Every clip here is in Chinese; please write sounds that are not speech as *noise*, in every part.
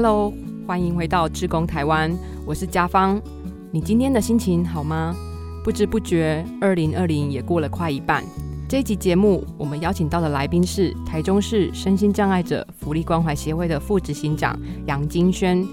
Hello，欢迎回到志工台湾，我是嘉芳。你今天的心情好吗？不知不觉，二零二零也过了快一半。这一集节目，我们邀请到的来宾是台中市身心障碍者福利关怀协会的副执行长杨金轩。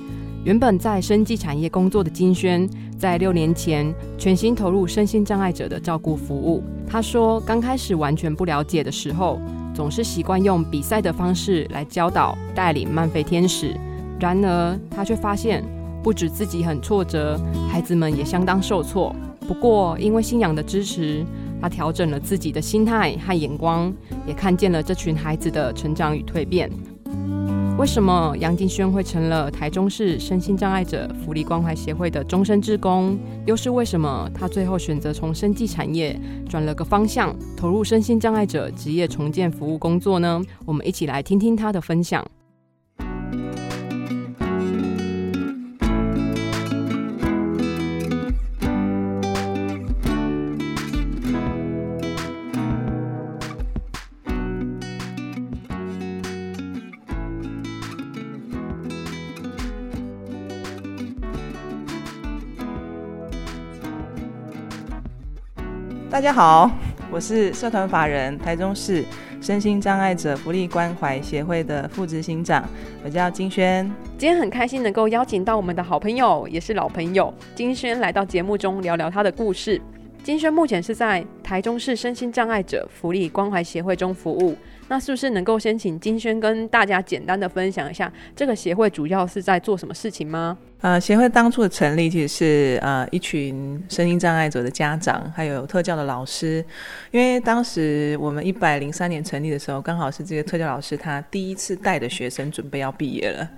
原本在生技产业工作的金轩，在六年前全心投入身心障碍者的照顾服务。他说，刚开始完全不了解的时候，总是习惯用比赛的方式来教导带领慢飞天使。然而，他却发现，不止自己很挫折，孩子们也相当受挫。不过，因为信仰的支持，他调整了自己的心态和眼光，也看见了这群孩子的成长与蜕变。为什么杨金轩会成了台中市身心障碍者福利关怀协会的终身职工？又是为什么他最后选择从生技产业转了个方向，投入身心障碍者职业重建服务工作呢？我们一起来听听他的分享。大家好，我是社团法人台中市身心障碍者福利关怀协会的副执行长，我叫金轩。今天很开心能够邀请到我们的好朋友，也是老朋友金轩来到节目中聊聊他的故事。金轩目前是在台中市身心障碍者福利关怀协会中服务。那是不是能够先请金轩跟大家简单的分享一下这个协会主要是在做什么事情吗？呃，协会当初的成立其实是呃一群身心障碍者的家长，还有特教的老师。因为当时我们一百零三年成立的时候，刚好是这个特教老师他第一次带的学生准备要毕业了。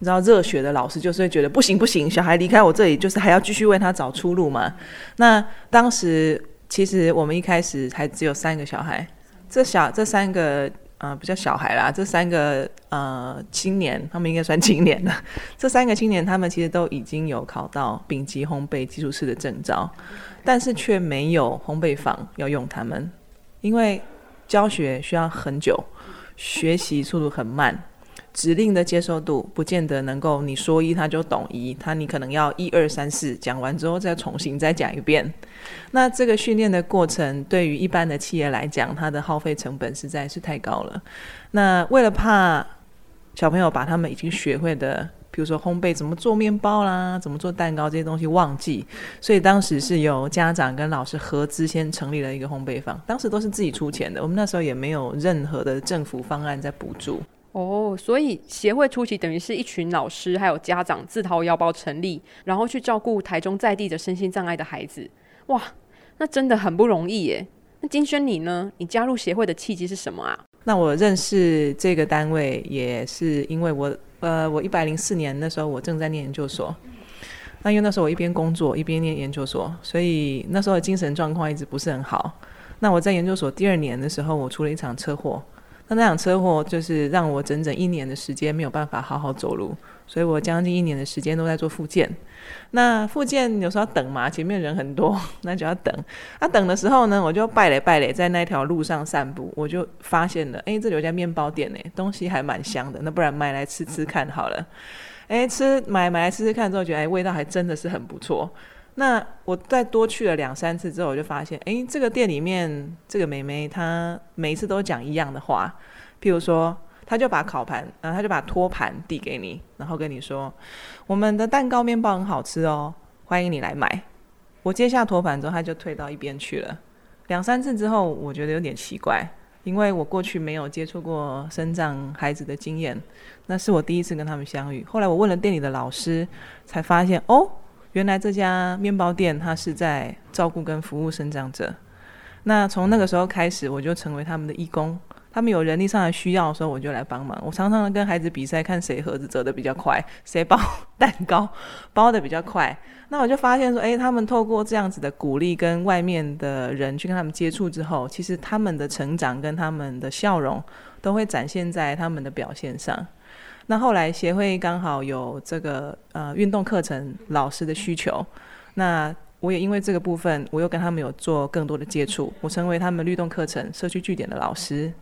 你知道热血的老师就是会觉得不行不行，小孩离开我这里，就是还要继续为他找出路嘛。那当时其实我们一开始还只有三个小孩。这小这三个啊不叫小孩啦，这三个呃青年，他们应该算青年了。*laughs* 这三个青年，他们其实都已经有考到丙级烘焙技术师的证照，但是却没有烘焙坊要用他们，因为教学需要很久，学习速度很慢。指令的接受度不见得能够你说一他就懂一，他你可能要一二三四讲完之后再重新再讲一遍。那这个训练的过程对于一般的企业来讲，它的耗费成本实在是太高了。那为了怕小朋友把他们已经学会的，比如说烘焙怎么做面包啦，怎么做蛋糕这些东西忘记，所以当时是由家长跟老师合资先成立了一个烘焙坊，当时都是自己出钱的，我们那时候也没有任何的政府方案在补助。哦，所以协会初期等于是一群老师还有家长自掏腰包成立，然后去照顾台中在地的身心障碍的孩子。哇，那真的很不容易耶。那金轩你呢？你加入协会的契机是什么啊？那我认识这个单位也是因为我，呃，我一百零四年那时候我正在念研究所。那因为那时候我一边工作一边念研究所，所以那时候的精神状况一直不是很好。那我在研究所第二年的时候，我出了一场车祸。那那场车祸就是让我整整一年的时间没有办法好好走路，所以我将近一年的时间都在做复健。那复健有时候要等嘛，前面人很多，*laughs* 那就要等。那等的时候呢，我就拜嘞拜嘞，在那条路上散步，我就发现了，哎，这里有家面包店呢，东西还蛮香的，那不然买来吃吃看好了。哎，吃买买来吃吃看之后，觉得哎味道还真的是很不错。那我再多去了两三次之后，我就发现，哎，这个店里面这个妹妹她每一次都讲一样的话，譬如说，她就把烤盘，然后她就把托盘递给你，然后跟你说，我们的蛋糕面包很好吃哦，欢迎你来买。我接下托盘之后，她就退到一边去了。两三次之后，我觉得有点奇怪，因为我过去没有接触过生长孩子的经验，那是我第一次跟他们相遇。后来我问了店里的老师，才发现哦。原来这家面包店，它是在照顾跟服务生长者。那从那个时候开始，我就成为他们的义工。他们有人力上的需要的时候，我就来帮忙。我常常跟孩子比赛，看谁盒子折的比较快，*laughs* 谁包蛋糕包的比较快。那我就发现说，诶，他们透过这样子的鼓励，跟外面的人去跟他们接触之后，其实他们的成长跟他们的笑容，都会展现在他们的表现上。那后来协会刚好有这个呃运动课程老师的需求，那我也因为这个部分，我又跟他们有做更多的接触，我成为他们律动课程社区据点的老师。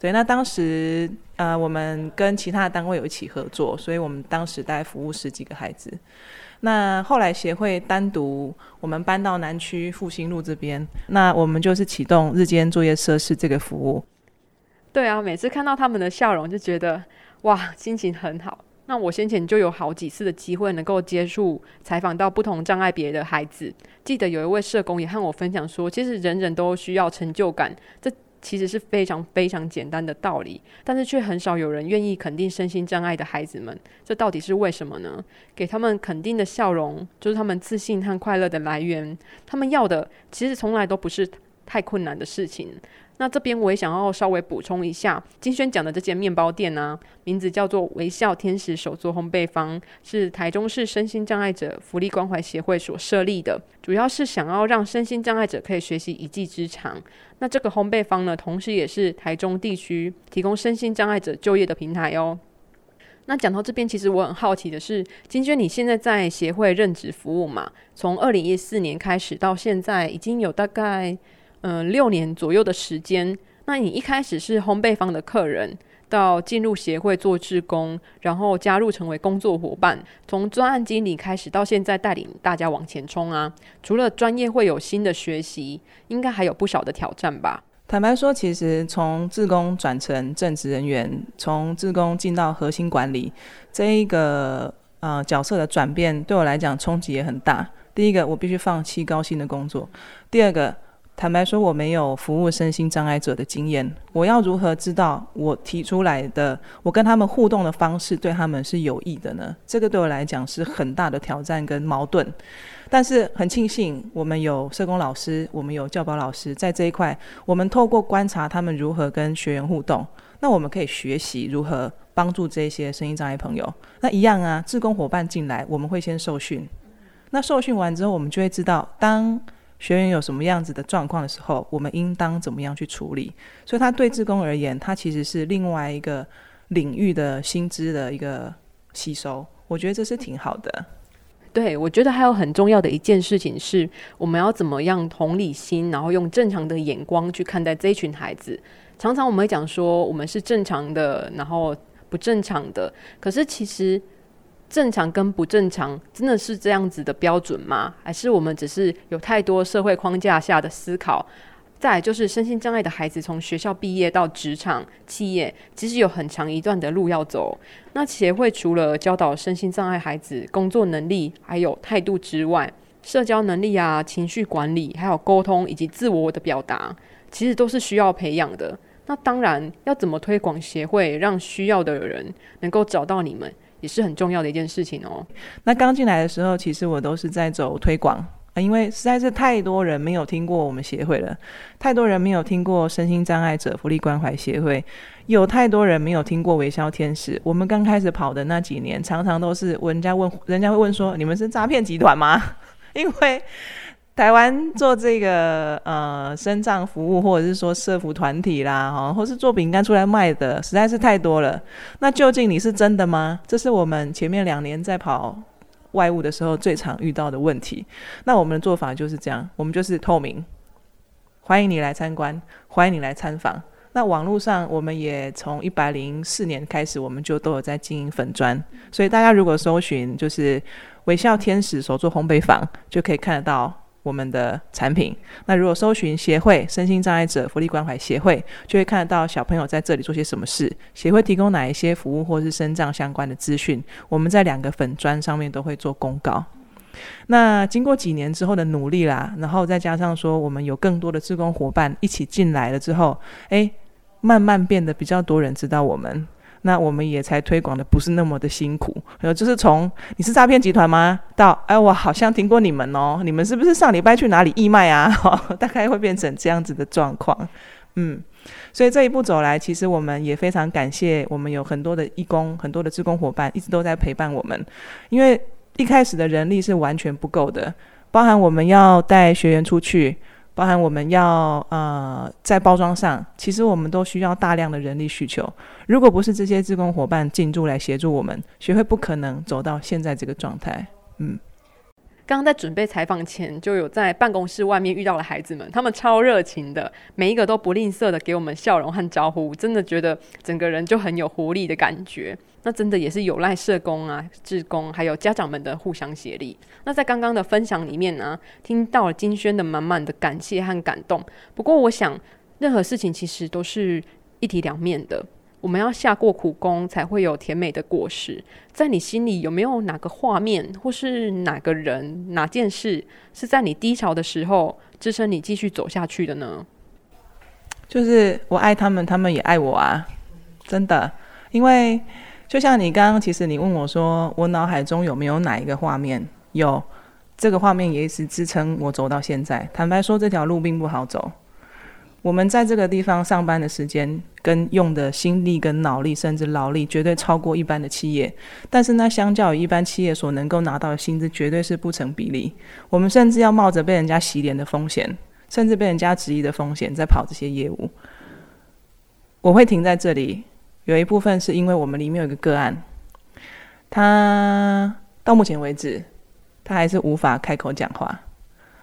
对，那当时呃，我们跟其他的单位有一起合作，所以我们当时大概服务十几个孩子。那后来协会单独我们搬到南区复兴路这边，那我们就是启动日间作业设施这个服务。对啊，每次看到他们的笑容，就觉得哇，心情很好。那我先前就有好几次的机会能够接触采访到不同障碍别的孩子，记得有一位社工也和我分享说，其实人人都需要成就感，这其实是非常非常简单的道理，但是却很少有人愿意肯定身心障碍的孩子们，这到底是为什么呢？给他们肯定的笑容，就是他们自信和快乐的来源。他们要的其实从来都不是太困难的事情。那这边我也想要稍微补充一下，金轩讲的这间面包店呢，名字叫做微笑天使手作烘焙坊，是台中市身心障碍者福利关怀协会所设立的，主要是想要让身心障碍者可以学习一技之长。那这个烘焙坊呢，同时也是台中地区提供身心障碍者就业的平台哦。那讲到这边，其实我很好奇的是，金娟你现在在协会任职服务嘛？从二零一四年开始到现在，已经有大概。嗯，六年左右的时间。那你一开始是烘焙坊的客人，到进入协会做志工，然后加入成为工作伙伴，从专案经理开始到现在带领大家往前冲啊。除了专业会有新的学习，应该还有不少的挑战吧？坦白说，其实从志工转成正职人员，从志工进到核心管理这一个呃角色的转变，对我来讲冲击也很大。第一个，我必须放弃高薪的工作；第二个。坦白说，我没有服务身心障碍者的经验，我要如何知道我提出来的，我跟他们互动的方式对他们是有益的呢？这个对我来讲是很大的挑战跟矛盾。但是很庆幸，我们有社工老师，我们有教保老师，在这一块，我们透过观察他们如何跟学员互动，那我们可以学习如何帮助这些声音障碍朋友。那一样啊，志工伙伴进来，我们会先受训，那受训完之后，我们就会知道当。学员有什么样子的状况的时候，我们应当怎么样去处理？所以，他对志工而言，他其实是另外一个领域的薪资的一个吸收。我觉得这是挺好的。对，我觉得还有很重要的一件事情是，我们要怎么样同理心，然后用正常的眼光去看待这一群孩子。常常我们会讲说，我们是正常的，然后不正常的。可是其实。正常跟不正常真的是这样子的标准吗？还是我们只是有太多社会框架下的思考？再就是身心障碍的孩子从学校毕业到职场、企业，其实有很长一段的路要走。那协会除了教导身心障碍孩子工作能力还有态度之外，社交能力啊、情绪管理，还有沟通以及自我的表达，其实都是需要培养的。那当然要怎么推广协会，让需要的人能够找到你们？也是很重要的一件事情哦。那刚进来的时候，其实我都是在走推广啊，因为实在是太多人没有听过我们协会了，太多人没有听过身心障碍者福利关怀协会，有太多人没有听过微笑天使。我们刚开始跑的那几年，常常都是人家问，人家会问说：“你们是诈骗集团吗？” *laughs* 因为台湾做这个呃身障服务，或者是说社服团体啦，哈，或是做饼干出来卖的，实在是太多了。那究竟你是真的吗？这是我们前面两年在跑外务的时候最常遇到的问题。那我们的做法就是这样，我们就是透明，欢迎你来参观，欢迎你来参访。那网络上我们也从一百零四年开始，我们就都有在经营粉砖，所以大家如果搜寻就是微笑天使手作烘焙坊，就可以看得到。我们的产品，那如果搜寻协会身心障碍者福利关怀协会，就会看得到小朋友在这里做些什么事，协会提供哪一些服务或是身障相关的资讯，我们在两个粉砖上面都会做公告。那经过几年之后的努力啦，然后再加上说我们有更多的志工伙伴一起进来了之后，诶，慢慢变得比较多人知道我们。那我们也才推广的不是那么的辛苦，呃，就是从你是诈骗集团吗？到哎，我好像听过你们哦，你们是不是上礼拜去哪里义卖啊？*laughs* 大概会变成这样子的状况，嗯，所以这一步走来，其实我们也非常感谢，我们有很多的义工、很多的志工伙伴一直都在陪伴我们，因为一开始的人力是完全不够的，包含我们要带学员出去。包含我们要呃在包装上，其实我们都需要大量的人力需求。如果不是这些志工伙伴进驻来协助我们，学会不可能走到现在这个状态。嗯，刚刚在准备采访前，就有在办公室外面遇到了孩子们，他们超热情的，每一个都不吝啬的给我们笑容和招呼，真的觉得整个人就很有活力的感觉。那真的也是有赖社工啊、志工还有家长们的互相协力。那在刚刚的分享里面呢，听到了金轩的满满的感谢和感动。不过，我想任何事情其实都是一体两面的。我们要下过苦功，才会有甜美的果实。在你心里有没有哪个画面，或是哪个人、哪件事，是在你低潮的时候支撑你继续走下去的呢？就是我爱他们，他们也爱我啊！真的，因为就像你刚刚，其实你问我说，我脑海中有没有哪一个画面？有，这个画面也是支撑我走到现在。坦白说，这条路并不好走。我们在这个地方上班的时间，跟用的心力、跟脑力，甚至劳力，绝对超过一般的企业。但是，那相较于一般企业所能够拿到的薪资，绝对是不成比例。我们甚至要冒着被人家洗脸的风险，甚至被人家质疑的风险，在跑这些业务。我会停在这里，有一部分是因为我们里面有一个个案，他到目前为止，他还是无法开口讲话。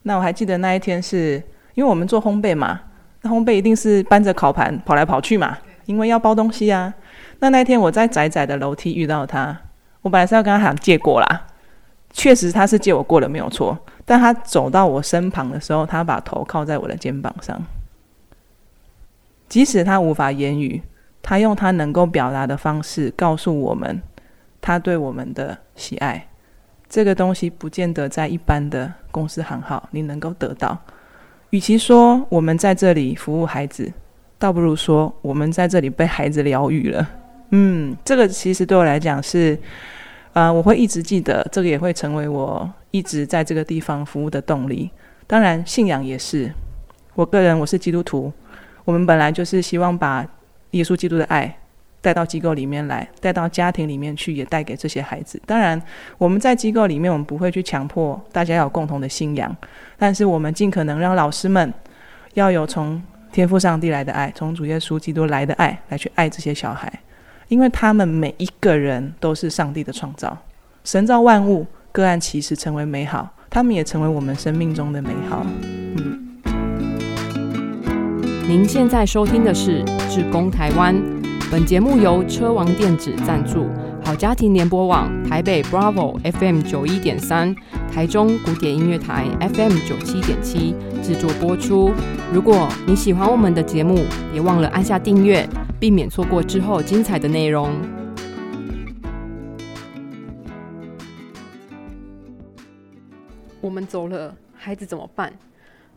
那我还记得那一天，是因为我们做烘焙嘛。那烘焙一定是搬着烤盘跑来跑去嘛，因为要包东西啊。那那一天我在窄窄的楼梯遇到他，我本来是要跟他喊借过啦，确实他是借我过了没有错。但他走到我身旁的时候，他把头靠在我的肩膀上，即使他无法言语，他用他能够表达的方式告诉我们他对我们的喜爱。这个东西不见得在一般的公司行号你能够得到。与其说我们在这里服务孩子，倒不如说我们在这里被孩子疗愈了。嗯，这个其实对我来讲是，呃，我会一直记得，这个也会成为我一直在这个地方服务的动力。当然，信仰也是。我个人我是基督徒，我们本来就是希望把耶稣基督的爱。带到机构里面来，带到家庭里面去，也带给这些孩子。当然，我们在机构里面，我们不会去强迫大家要有共同的信仰，但是我们尽可能让老师们要有从天赋上帝来的爱，从主耶稣基督来的爱，来去爱这些小孩，因为他们每一个人都是上帝的创造，神造万物，各案其实成为美好，他们也成为我们生命中的美好。嗯。您现在收听的是志工台湾。本节目由车王电子赞助，好家庭联播网台北 Bravo FM 九一点三，台中古典音乐台 FM 九七点七制作播出。如果你喜欢我们的节目，别忘了按下订阅，避免错过之后精彩的内容。我们走了，孩子怎么办？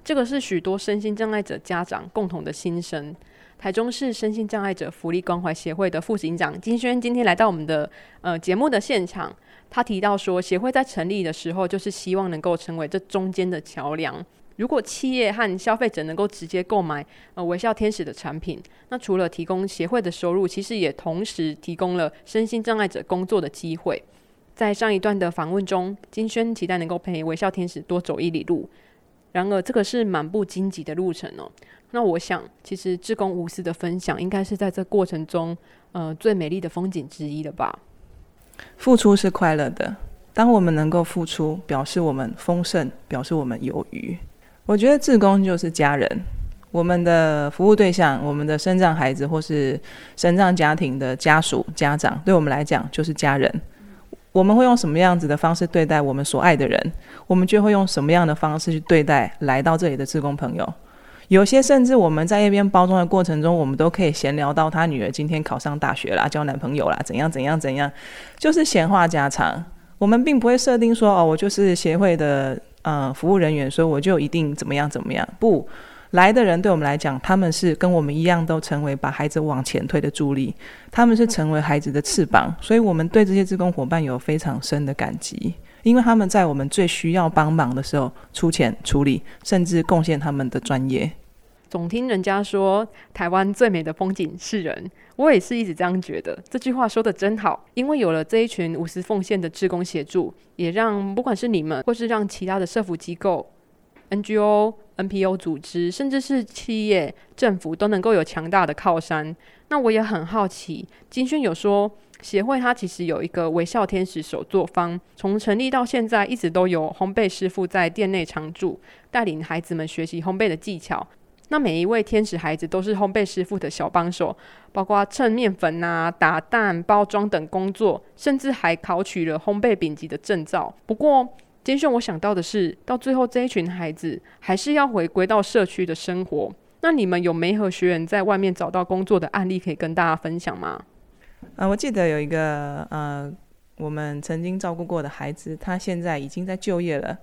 这个是许多身心障碍者家长共同的心声。台中市身心障碍者福利关怀协会的副警长金轩今天来到我们的呃节目的现场，他提到说，协会在成立的时候就是希望能够成为这中间的桥梁。如果企业和消费者能够直接购买呃微笑天使的产品，那除了提供协会的收入，其实也同时提供了身心障碍者工作的机会。在上一段的访问中，金轩期待能够陪微笑天使多走一里路。然而，这个是满不荆棘的路程哦。那我想，其实志工无私的分享，应该是在这过程中，呃，最美丽的风景之一了吧。付出是快乐的，当我们能够付出，表示我们丰盛，表示我们有余。我觉得志工就是家人，我们的服务对象，我们的生障孩子或是生障家庭的家属、家长，对我们来讲就是家人。我们会用什么样子的方式对待我们所爱的人，我们就会用什么样的方式去对待来到这里的志工朋友。有些甚至我们在一边包装的过程中，我们都可以闲聊到他女儿今天考上大学啦，交男朋友啦，怎样怎样怎样，就是闲话家常。我们并不会设定说哦，我就是协会的呃服务人员，所以我就一定怎么样怎么样。不来的人对我们来讲，他们是跟我们一样，都成为把孩子往前推的助力，他们是成为孩子的翅膀，所以我们对这些志工伙伴有非常深的感激。因为他们在我们最需要帮忙的时候出钱处理，甚至贡献他们的专业。总听人家说台湾最美的风景是人，我也是一直这样觉得。这句话说的真好，因为有了这一群无私奉献的志工协助，也让不管是你们，或是让其他的社福机构、NGO、NPO 组织，甚至是企业、政府，都能够有强大的靠山。那我也很好奇，金勋有说协会它其实有一个微笑天使手作坊，从成立到现在一直都有烘焙师傅在店内常驻，带领孩子们学习烘焙的技巧。那每一位天使孩子都是烘焙师傅的小帮手，包括称面粉啊、打蛋、包装等工作，甚至还考取了烘焙丙级的证照。不过，金炫，我想到的是，到最后这一群孩子还是要回归到社区的生活。那你们有没和学员在外面找到工作的案例可以跟大家分享吗？啊，我记得有一个呃，我们曾经照顾过的孩子，他现在已经在就业了。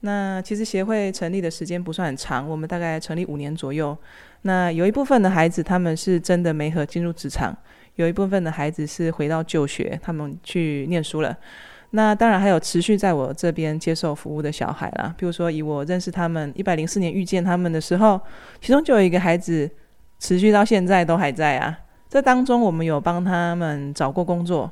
那其实协会成立的时间不算很长，我们大概成立五年左右。那有一部分的孩子他们是真的没和进入职场，有一部分的孩子是回到就学，他们去念书了。那当然还有持续在我这边接受服务的小孩啦，比如说以我认识他们一百零四年遇见他们的时候，其中就有一个孩子持续到现在都还在啊。这当中，我们有帮他们找过工作，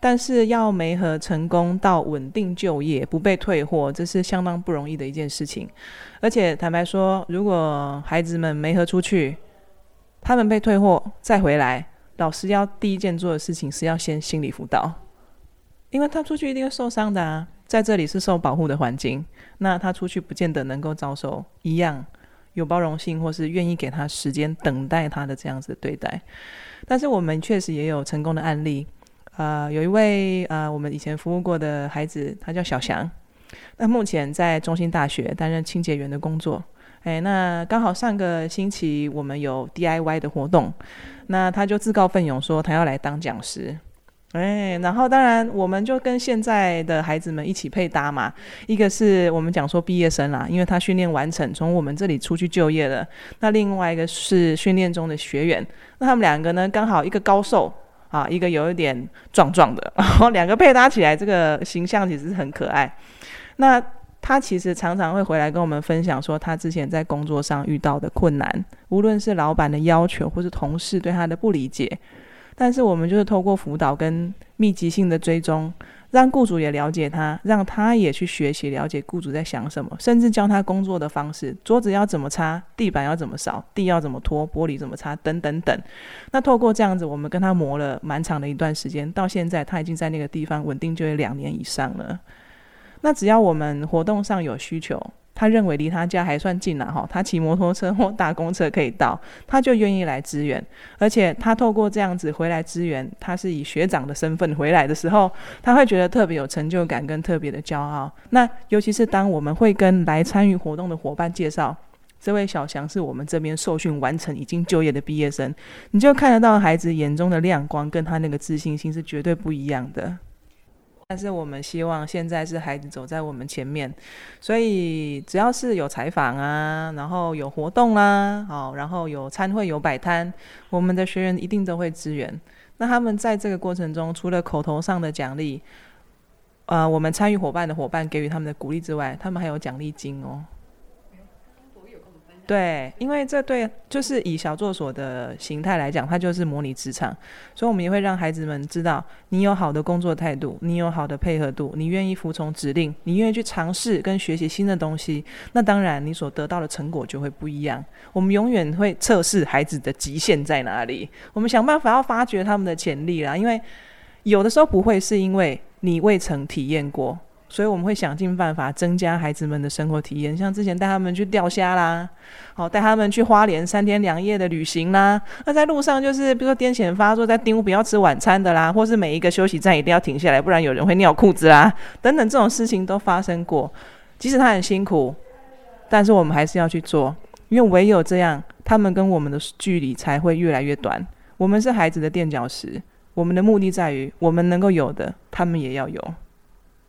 但是要没和成功到稳定就业、不被退货，这是相当不容易的一件事情。而且坦白说，如果孩子们没和出去，他们被退货再回来，老师要第一件做的事情是要先心理辅导，因为他出去一定会受伤的啊。在这里是受保护的环境，那他出去不见得能够遭受一样有包容性或是愿意给他时间等待他的这样子对待。但是我们确实也有成功的案例，呃，有一位呃我们以前服务过的孩子，他叫小翔，那目前在中心大学担任清洁员的工作。哎，那刚好上个星期我们有 DIY 的活动，那他就自告奋勇说他要来当讲师。哎，然后当然我们就跟现在的孩子们一起配搭嘛。一个是我们讲说毕业生啦，因为他训练完成，从我们这里出去就业了。那另外一个是训练中的学员，那他们两个呢，刚好一个高瘦啊，一个有一点壮壮的，然后两个配搭起来，这个形象其实很可爱。那他其实常常会回来跟我们分享说，他之前在工作上遇到的困难，无论是老板的要求，或是同事对他的不理解。但是我们就是透过辅导跟密集性的追踪，让雇主也了解他，让他也去学习了解雇主在想什么，甚至教他工作的方式，桌子要怎么擦，地板要怎么扫，地要怎么拖，玻璃怎么擦，等等等。那透过这样子，我们跟他磨了蛮长的一段时间，到现在他已经在那个地方稳定就有两年以上了。那只要我们活动上有需求。他认为离他家还算近了哈，他骑摩托车或搭公车可以到，他就愿意来支援。而且他透过这样子回来支援，他是以学长的身份回来的时候，他会觉得特别有成就感跟特别的骄傲。那尤其是当我们会跟来参与活动的伙伴介绍，这位小翔是我们这边受训完成已经就业的毕业生，你就看得到孩子眼中的亮光，跟他那个自信心是绝对不一样的。但是我们希望现在是孩子走在我们前面，所以只要是有采访啊，然后有活动啦，好，然后有餐会有摆摊，我们的学员一定都会支援。那他们在这个过程中，除了口头上的奖励，呃，我们参与伙伴的伙伴给予他们的鼓励之外，他们还有奖励金哦。对，因为这对就是以小作所的形态来讲，它就是模拟职场，所以我们也会让孩子们知道，你有好的工作态度，你有好的配合度，你愿意服从指令，你愿意去尝试跟学习新的东西，那当然你所得到的成果就会不一样。我们永远会测试孩子的极限在哪里，我们想办法要发掘他们的潜力啦。因为有的时候不会是因为你未曾体验过。所以我们会想尽办法增加孩子们的生活体验，像之前带他们去钓虾啦，好带他们去花莲三天两夜的旅行啦。那在路上就是比如说癫痫发作，在丁屋不要吃晚餐的啦，或是每一个休息站一定要停下来，不然有人会尿裤子啦，等等这种事情都发生过。即使他很辛苦，但是我们还是要去做，因为唯有这样，他们跟我们的距离才会越来越短。我们是孩子的垫脚石，我们的目的在于，我们能够有的，他们也要有。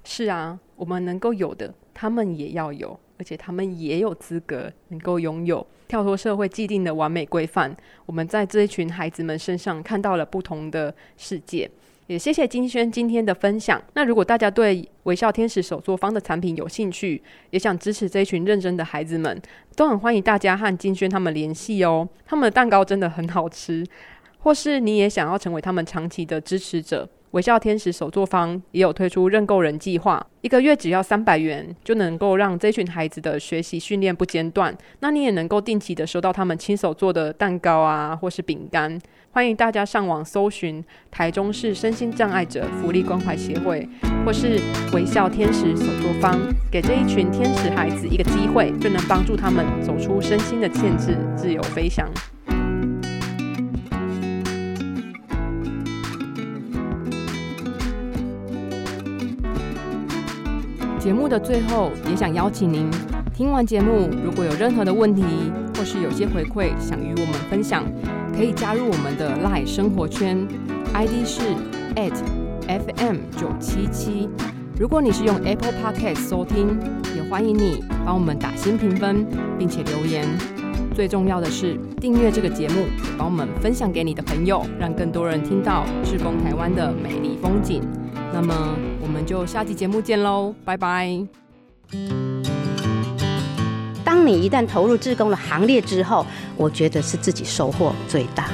是啊，我们能够有的，他们也要有，而且他们也有资格能够拥有。跳脱社会既定的完美规范，我们在这一群孩子们身上看到了不同的世界。也谢谢金轩今天的分享。那如果大家对微笑天使手作坊的产品有兴趣，也想支持这一群认真的孩子们，都很欢迎大家和金轩他们联系哦。他们的蛋糕真的很好吃，或是你也想要成为他们长期的支持者。微笑天使手作坊也有推出认购人计划，一个月只要三百元，就能够让这群孩子的学习训练不间断。那你也能够定期的收到他们亲手做的蛋糕啊，或是饼干。欢迎大家上网搜寻台中市身心障碍者福利关怀协会，或是微笑天使手作坊，给这一群天使孩子一个机会，就能帮助他们走出身心的限制，自由飞翔。节目的最后，也想邀请您听完节目，如果有任何的问题，或是有些回馈想与我们分享，可以加入我们的 Live 生活圈，ID 是 at FM 九七七。如果你是用 Apple Podcast 收听，也欢迎你帮我们打新评分，并且留言。最重要的是订阅这个节目，帮我们分享给你的朋友，让更多人听到志工台湾的美丽风景。那么，我们就下期节目见喽，拜拜。当你一旦投入志工的行列之后，我觉得是自己收获最大。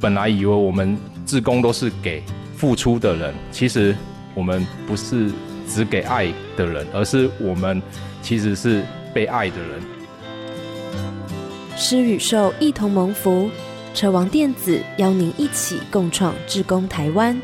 本来以为我们志工都是给付出的人，其实我们不是只给爱的人，而是我们其实是被爱的人。狮与兽一同蒙福，车王电子邀您一起共创志工台湾。